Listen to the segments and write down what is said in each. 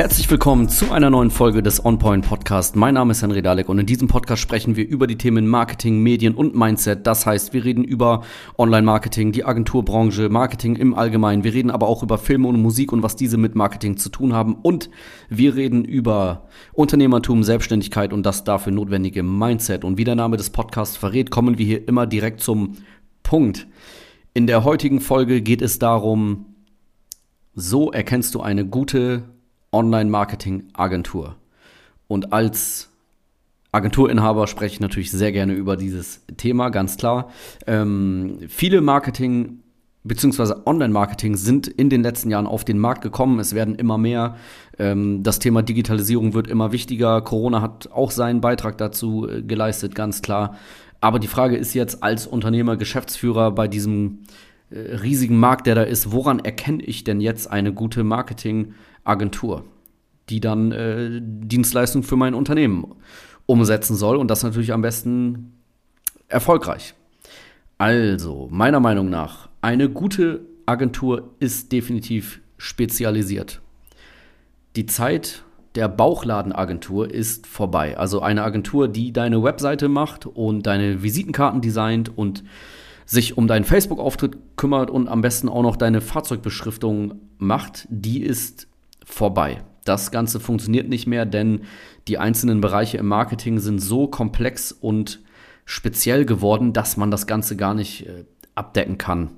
Herzlich willkommen zu einer neuen Folge des OnPoint Podcast. Mein Name ist Henry Dalek und in diesem Podcast sprechen wir über die Themen Marketing, Medien und Mindset. Das heißt, wir reden über Online-Marketing, die Agenturbranche, Marketing im Allgemeinen. Wir reden aber auch über Filme und Musik und was diese mit Marketing zu tun haben. Und wir reden über Unternehmertum, Selbstständigkeit und das dafür notwendige Mindset. Und wie der Name des Podcasts verrät, kommen wir hier immer direkt zum Punkt. In der heutigen Folge geht es darum, so erkennst du eine gute Online-Marketing-Agentur. Und als Agenturinhaber spreche ich natürlich sehr gerne über dieses Thema, ganz klar. Ähm, viele Marketing- bzw. Online-Marketing sind in den letzten Jahren auf den Markt gekommen. Es werden immer mehr. Ähm, das Thema Digitalisierung wird immer wichtiger. Corona hat auch seinen Beitrag dazu äh, geleistet, ganz klar. Aber die Frage ist jetzt als Unternehmer, Geschäftsführer bei diesem äh, riesigen Markt, der da ist, woran erkenne ich denn jetzt eine gute Marketing- Agentur, die dann äh, Dienstleistungen für mein Unternehmen umsetzen soll und das natürlich am besten erfolgreich. Also, meiner Meinung nach, eine gute Agentur ist definitiv spezialisiert. Die Zeit der Bauchladenagentur ist vorbei. Also eine Agentur, die deine Webseite macht und deine Visitenkarten designt und sich um deinen Facebook-Auftritt kümmert und am besten auch noch deine Fahrzeugbeschriftung macht, die ist vorbei. Das Ganze funktioniert nicht mehr, denn die einzelnen Bereiche im Marketing sind so komplex und speziell geworden, dass man das Ganze gar nicht äh, abdecken kann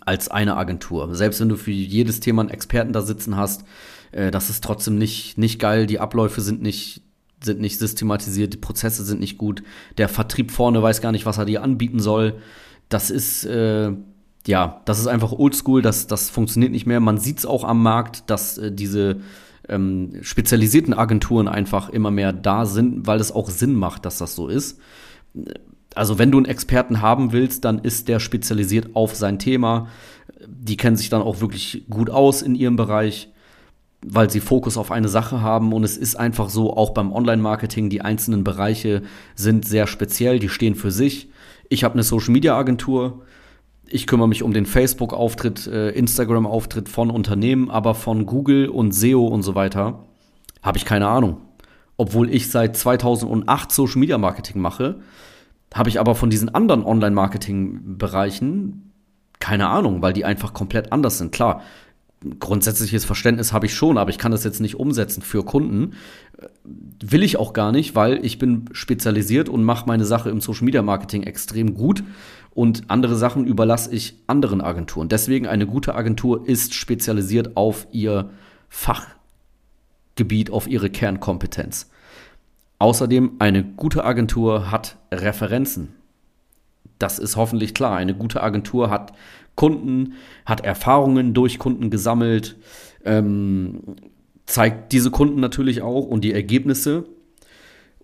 als eine Agentur. Selbst wenn du für jedes Thema einen Experten da sitzen hast, äh, das ist trotzdem nicht, nicht geil. Die Abläufe sind nicht, sind nicht systematisiert, die Prozesse sind nicht gut. Der Vertrieb vorne weiß gar nicht, was er dir anbieten soll. Das ist äh, ja, das ist einfach oldschool, das, das funktioniert nicht mehr. Man sieht es auch am Markt, dass äh, diese ähm, spezialisierten Agenturen einfach immer mehr da sind, weil es auch Sinn macht, dass das so ist. Also wenn du einen Experten haben willst, dann ist der spezialisiert auf sein Thema. Die kennen sich dann auch wirklich gut aus in ihrem Bereich, weil sie Fokus auf eine Sache haben. Und es ist einfach so, auch beim Online-Marketing, die einzelnen Bereiche sind sehr speziell, die stehen für sich. Ich habe eine Social-Media-Agentur ich kümmere mich um den Facebook-Auftritt, äh, Instagram-Auftritt von Unternehmen, aber von Google und SEO und so weiter habe ich keine Ahnung. Obwohl ich seit 2008 Social Media Marketing mache, habe ich aber von diesen anderen Online-Marketing-Bereichen keine Ahnung, weil die einfach komplett anders sind. Klar, grundsätzliches Verständnis habe ich schon, aber ich kann das jetzt nicht umsetzen für Kunden. Will ich auch gar nicht, weil ich bin spezialisiert und mache meine Sache im Social Media Marketing extrem gut und andere Sachen überlasse ich anderen Agenturen. Deswegen eine gute Agentur ist spezialisiert auf ihr Fachgebiet, auf ihre Kernkompetenz. Außerdem eine gute Agentur hat Referenzen. Das ist hoffentlich klar. Eine gute Agentur hat Kunden, hat Erfahrungen durch Kunden gesammelt, ähm, zeigt diese Kunden natürlich auch und die Ergebnisse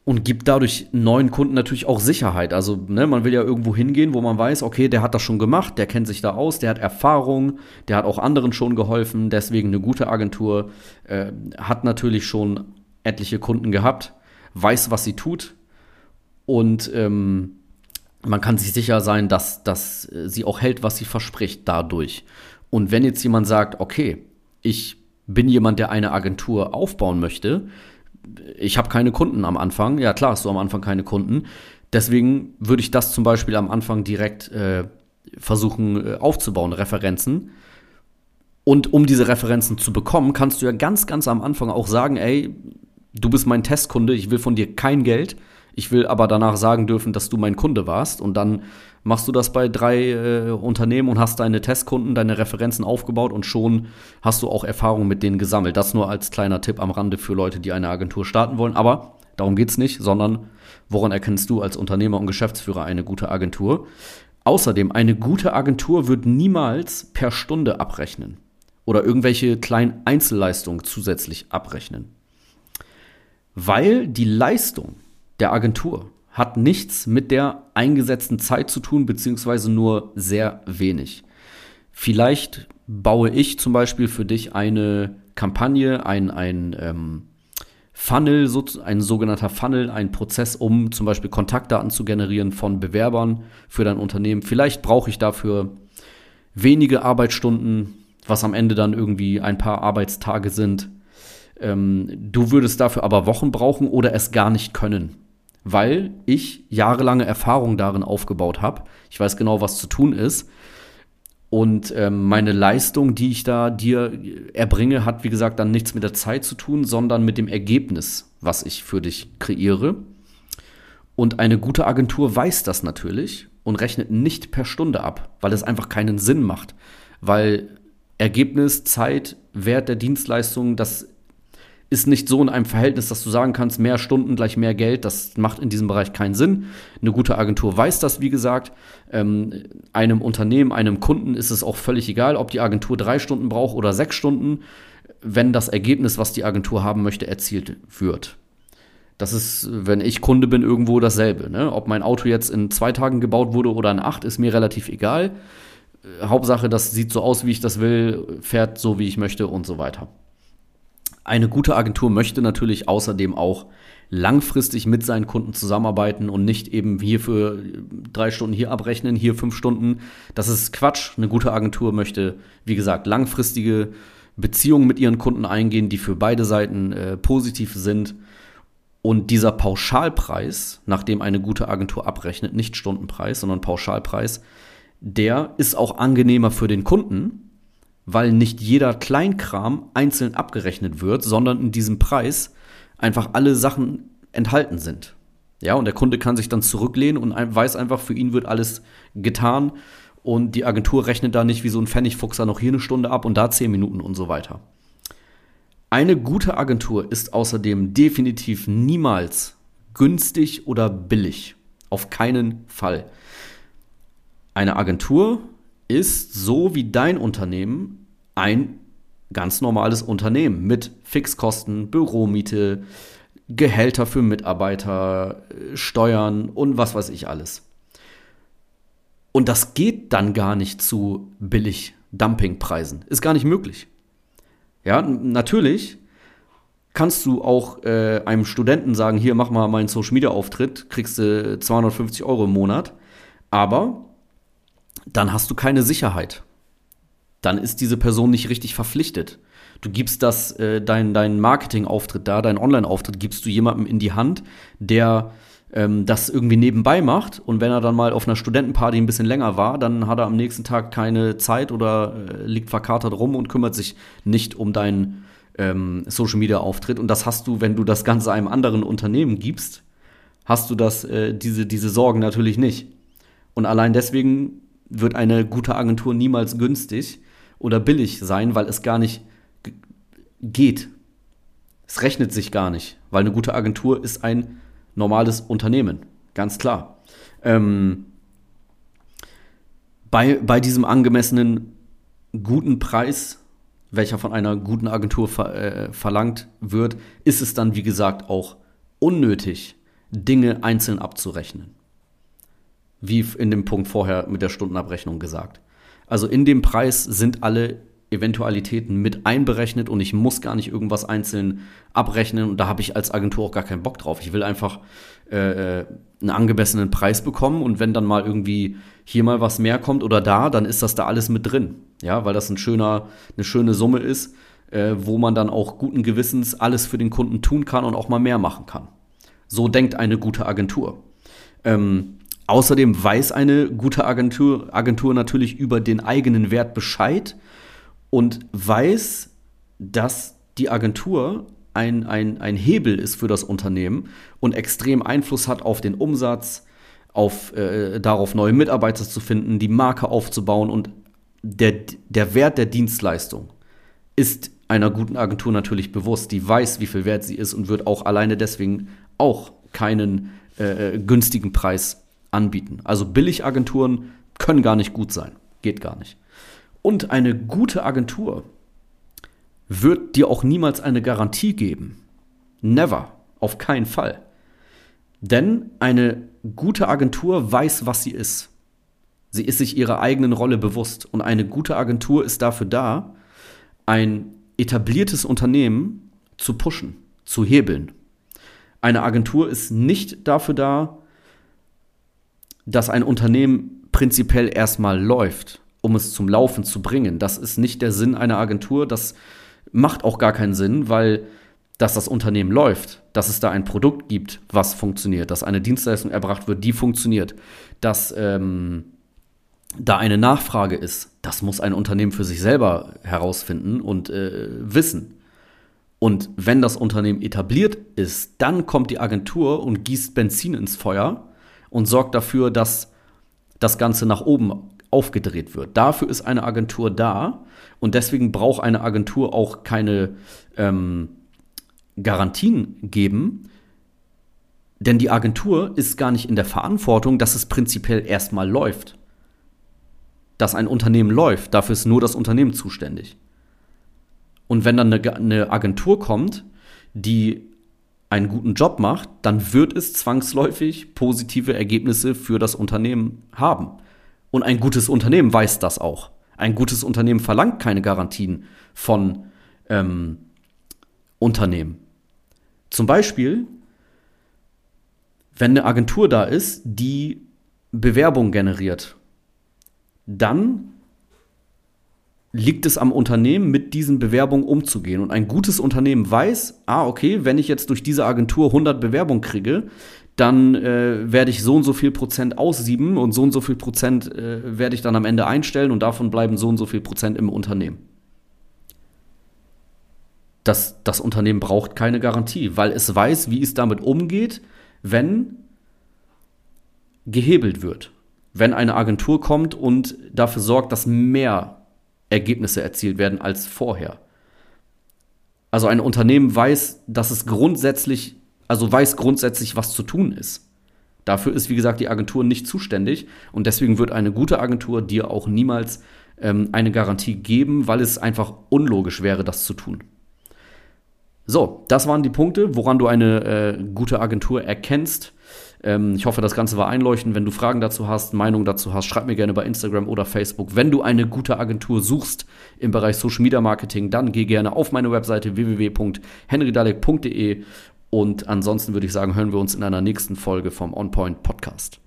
und gibt dadurch neuen Kunden natürlich auch Sicherheit. Also ne, man will ja irgendwo hingehen, wo man weiß, okay, der hat das schon gemacht, der kennt sich da aus, der hat Erfahrung, der hat auch anderen schon geholfen. Deswegen eine gute Agentur äh, hat natürlich schon etliche Kunden gehabt, weiß, was sie tut und ähm, man kann sich sicher sein, dass, dass sie auch hält, was sie verspricht dadurch. Und wenn jetzt jemand sagt, okay, ich bin jemand, der eine Agentur aufbauen möchte, ich habe keine Kunden am Anfang. Ja, klar hast du am Anfang keine Kunden. Deswegen würde ich das zum Beispiel am Anfang direkt äh, versuchen äh, aufzubauen, Referenzen. Und um diese Referenzen zu bekommen, kannst du ja ganz, ganz am Anfang auch sagen, ey, du bist mein Testkunde, ich will von dir kein Geld. Ich will aber danach sagen dürfen, dass du mein Kunde warst. Und dann machst du das bei drei äh, Unternehmen und hast deine Testkunden, deine Referenzen aufgebaut und schon hast du auch Erfahrungen mit denen gesammelt. Das nur als kleiner Tipp am Rande für Leute, die eine Agentur starten wollen. Aber darum geht es nicht, sondern woran erkennst du als Unternehmer und Geschäftsführer eine gute Agentur? Außerdem, eine gute Agentur wird niemals per Stunde abrechnen oder irgendwelche kleinen Einzelleistungen zusätzlich abrechnen. Weil die Leistung der Agentur hat nichts mit der eingesetzten Zeit zu tun, beziehungsweise nur sehr wenig. Vielleicht baue ich zum Beispiel für dich eine Kampagne, ein, ein ähm, Funnel, ein sogenannter Funnel, ein Prozess, um zum Beispiel Kontaktdaten zu generieren von Bewerbern für dein Unternehmen. Vielleicht brauche ich dafür wenige Arbeitsstunden, was am Ende dann irgendwie ein paar Arbeitstage sind Ähm, du würdest dafür aber Wochen brauchen oder es gar nicht können. Weil ich jahrelange Erfahrung darin aufgebaut habe. Ich weiß genau, was zu tun ist. Und ähm, meine Leistung, die ich da dir erbringe, hat, wie gesagt, dann nichts mit der Zeit zu tun, sondern mit dem Ergebnis, was ich für dich kreiere. Und eine gute Agentur weiß das natürlich und rechnet nicht per Stunde ab, weil es einfach keinen Sinn macht. Weil Ergebnis, Zeit, Wert der Dienstleistung, das ist nicht so in einem Verhältnis, dass du sagen kannst, mehr Stunden gleich mehr Geld. Das macht in diesem Bereich keinen Sinn. Eine gute Agentur weiß das, wie gesagt. Ähm, einem Unternehmen, einem Kunden ist es auch völlig egal, ob die Agentur drei Stunden braucht oder sechs Stunden, wenn das Ergebnis, was die Agentur haben möchte, erzielt wird. Das ist, wenn ich Kunde bin, irgendwo dasselbe. Ne? Ob mein Auto jetzt in zwei Tagen gebaut wurde oder in acht, ist mir relativ egal. Hauptsache, das sieht so aus, wie ich das will, fährt so, wie ich möchte und so weiter. Eine gute Agentur möchte natürlich außerdem auch langfristig mit seinen Kunden zusammenarbeiten und nicht eben hier für drei Stunden hier abrechnen, hier fünf Stunden. Das ist Quatsch. Eine gute Agentur möchte, wie gesagt, langfristige Beziehungen mit ihren Kunden eingehen, die für beide Seiten äh, positiv sind. Und dieser Pauschalpreis, nachdem eine gute Agentur abrechnet, nicht Stundenpreis, sondern Pauschalpreis, der ist auch angenehmer für den Kunden, weil nicht jeder Kleinkram einzeln abgerechnet wird, sondern in diesem Preis einfach alle Sachen enthalten sind. Ja, und der Kunde kann sich dann zurücklehnen und weiß einfach, für ihn wird alles getan und die Agentur rechnet da nicht wie so ein Pfennigfuchser noch hier eine Stunde ab und da zehn Minuten und so weiter. Eine gute Agentur ist außerdem definitiv niemals günstig oder billig. Auf keinen Fall. Eine Agentur ist so wie dein Unternehmen ein ganz normales Unternehmen mit Fixkosten, Büromiete, Gehälter für Mitarbeiter, Steuern und was weiß ich alles. Und das geht dann gar nicht zu billig Dumpingpreisen. Ist gar nicht möglich. Ja, natürlich kannst du auch äh, einem Studenten sagen, hier mach mal meinen Social Media Auftritt, kriegst du 250 Euro im Monat, aber dann hast du keine Sicherheit. Dann ist diese Person nicht richtig verpflichtet. Du gibst das, äh, dein, dein Marketing-Auftritt da, dein Online-Auftritt, gibst du jemandem in die Hand, der ähm, das irgendwie nebenbei macht. Und wenn er dann mal auf einer Studentenparty ein bisschen länger war, dann hat er am nächsten Tag keine Zeit oder äh, liegt verkatert rum und kümmert sich nicht um deinen ähm, Social-Media-Auftritt. Und das hast du, wenn du das Ganze einem anderen Unternehmen gibst, hast du das, äh, diese, diese Sorgen natürlich nicht. Und allein deswegen wird eine gute Agentur niemals günstig oder billig sein, weil es gar nicht geht. Es rechnet sich gar nicht, weil eine gute Agentur ist ein normales Unternehmen, ganz klar. Ähm, bei, bei diesem angemessenen guten Preis, welcher von einer guten Agentur ver, äh, verlangt wird, ist es dann, wie gesagt, auch unnötig, Dinge einzeln abzurechnen wie in dem Punkt vorher mit der Stundenabrechnung gesagt. Also in dem Preis sind alle Eventualitäten mit einberechnet und ich muss gar nicht irgendwas einzeln abrechnen und da habe ich als Agentur auch gar keinen Bock drauf. Ich will einfach äh, äh, einen angemessenen Preis bekommen und wenn dann mal irgendwie hier mal was mehr kommt oder da, dann ist das da alles mit drin. Ja, weil das ein schöner, eine schöne Summe ist, äh, wo man dann auch guten Gewissens alles für den Kunden tun kann und auch mal mehr machen kann. So denkt eine gute Agentur. Ähm, Außerdem weiß eine gute Agentur, Agentur natürlich über den eigenen Wert Bescheid und weiß, dass die Agentur ein, ein, ein Hebel ist für das Unternehmen und extrem Einfluss hat auf den Umsatz, auf, äh, darauf neue Mitarbeiter zu finden, die Marke aufzubauen und der, der Wert der Dienstleistung ist einer guten Agentur natürlich bewusst. Die weiß, wie viel wert sie ist und wird auch alleine deswegen auch keinen äh, äh günstigen Preis anbieten. Also Billigagenturen können gar nicht gut sein. Geht gar nicht. Und eine gute Agentur wird dir auch niemals eine Garantie geben. Never. Auf keinen Fall. Denn eine gute Agentur weiß, was sie ist. Sie ist sich ihrer eigenen Rolle bewusst. Und eine gute Agentur ist dafür da, ein etabliertes Unternehmen zu pushen, zu hebeln. Eine Agentur ist nicht dafür da, dass ein Unternehmen prinzipiell erstmal läuft, um es zum Laufen zu bringen. Das ist nicht der Sinn einer Agentur. Das macht auch gar keinen Sinn, weil dass das Unternehmen läuft, dass es da ein Produkt gibt, was funktioniert, dass eine Dienstleistung erbracht wird, die funktioniert, dass ähm, da eine Nachfrage ist, das muss ein Unternehmen für sich selber herausfinden und äh, wissen. Und wenn das Unternehmen etabliert ist, dann kommt die Agentur und gießt Benzin ins Feuer und sorgt dafür, dass das Ganze nach oben aufgedreht wird. Dafür ist eine Agentur da und deswegen braucht eine Agentur auch keine ähm, Garantien geben, denn die Agentur ist gar nicht in der Verantwortung, dass es prinzipiell erstmal läuft. Dass ein Unternehmen läuft, dafür ist nur das Unternehmen zuständig. Und wenn dann eine, eine Agentur kommt, die einen guten Job macht, dann wird es zwangsläufig positive Ergebnisse für das Unternehmen haben. Und ein gutes Unternehmen weiß das auch. Ein gutes Unternehmen verlangt keine Garantien von ähm, Unternehmen. Zum Beispiel, wenn eine Agentur da ist, die Bewerbung generiert, dann liegt es am Unternehmen, mit diesen Bewerbungen umzugehen. Und ein gutes Unternehmen weiß, ah, okay, wenn ich jetzt durch diese Agentur 100 Bewerbungen kriege, dann äh, werde ich so und so viel Prozent aussieben und so und so viel Prozent äh, werde ich dann am Ende einstellen und davon bleiben so und so viel Prozent im Unternehmen. Das, das Unternehmen braucht keine Garantie, weil es weiß, wie es damit umgeht, wenn gehebelt wird. Wenn eine Agentur kommt und dafür sorgt, dass mehr Ergebnisse erzielt werden als vorher. Also ein Unternehmen weiß, dass es grundsätzlich, also weiß grundsätzlich, was zu tun ist. Dafür ist, wie gesagt, die Agentur nicht zuständig und deswegen wird eine gute Agentur dir auch niemals ähm, eine Garantie geben, weil es einfach unlogisch wäre, das zu tun. So, das waren die Punkte, woran du eine äh, gute Agentur erkennst. Ähm, ich hoffe, das Ganze war einleuchtend. Wenn du Fragen dazu hast, Meinung dazu hast, schreib mir gerne bei Instagram oder Facebook. Wenn du eine gute Agentur suchst im Bereich Social Media Marketing, dann geh gerne auf meine Webseite www.henrydalek.de und ansonsten würde ich sagen, hören wir uns in einer nächsten Folge vom OnPoint Podcast.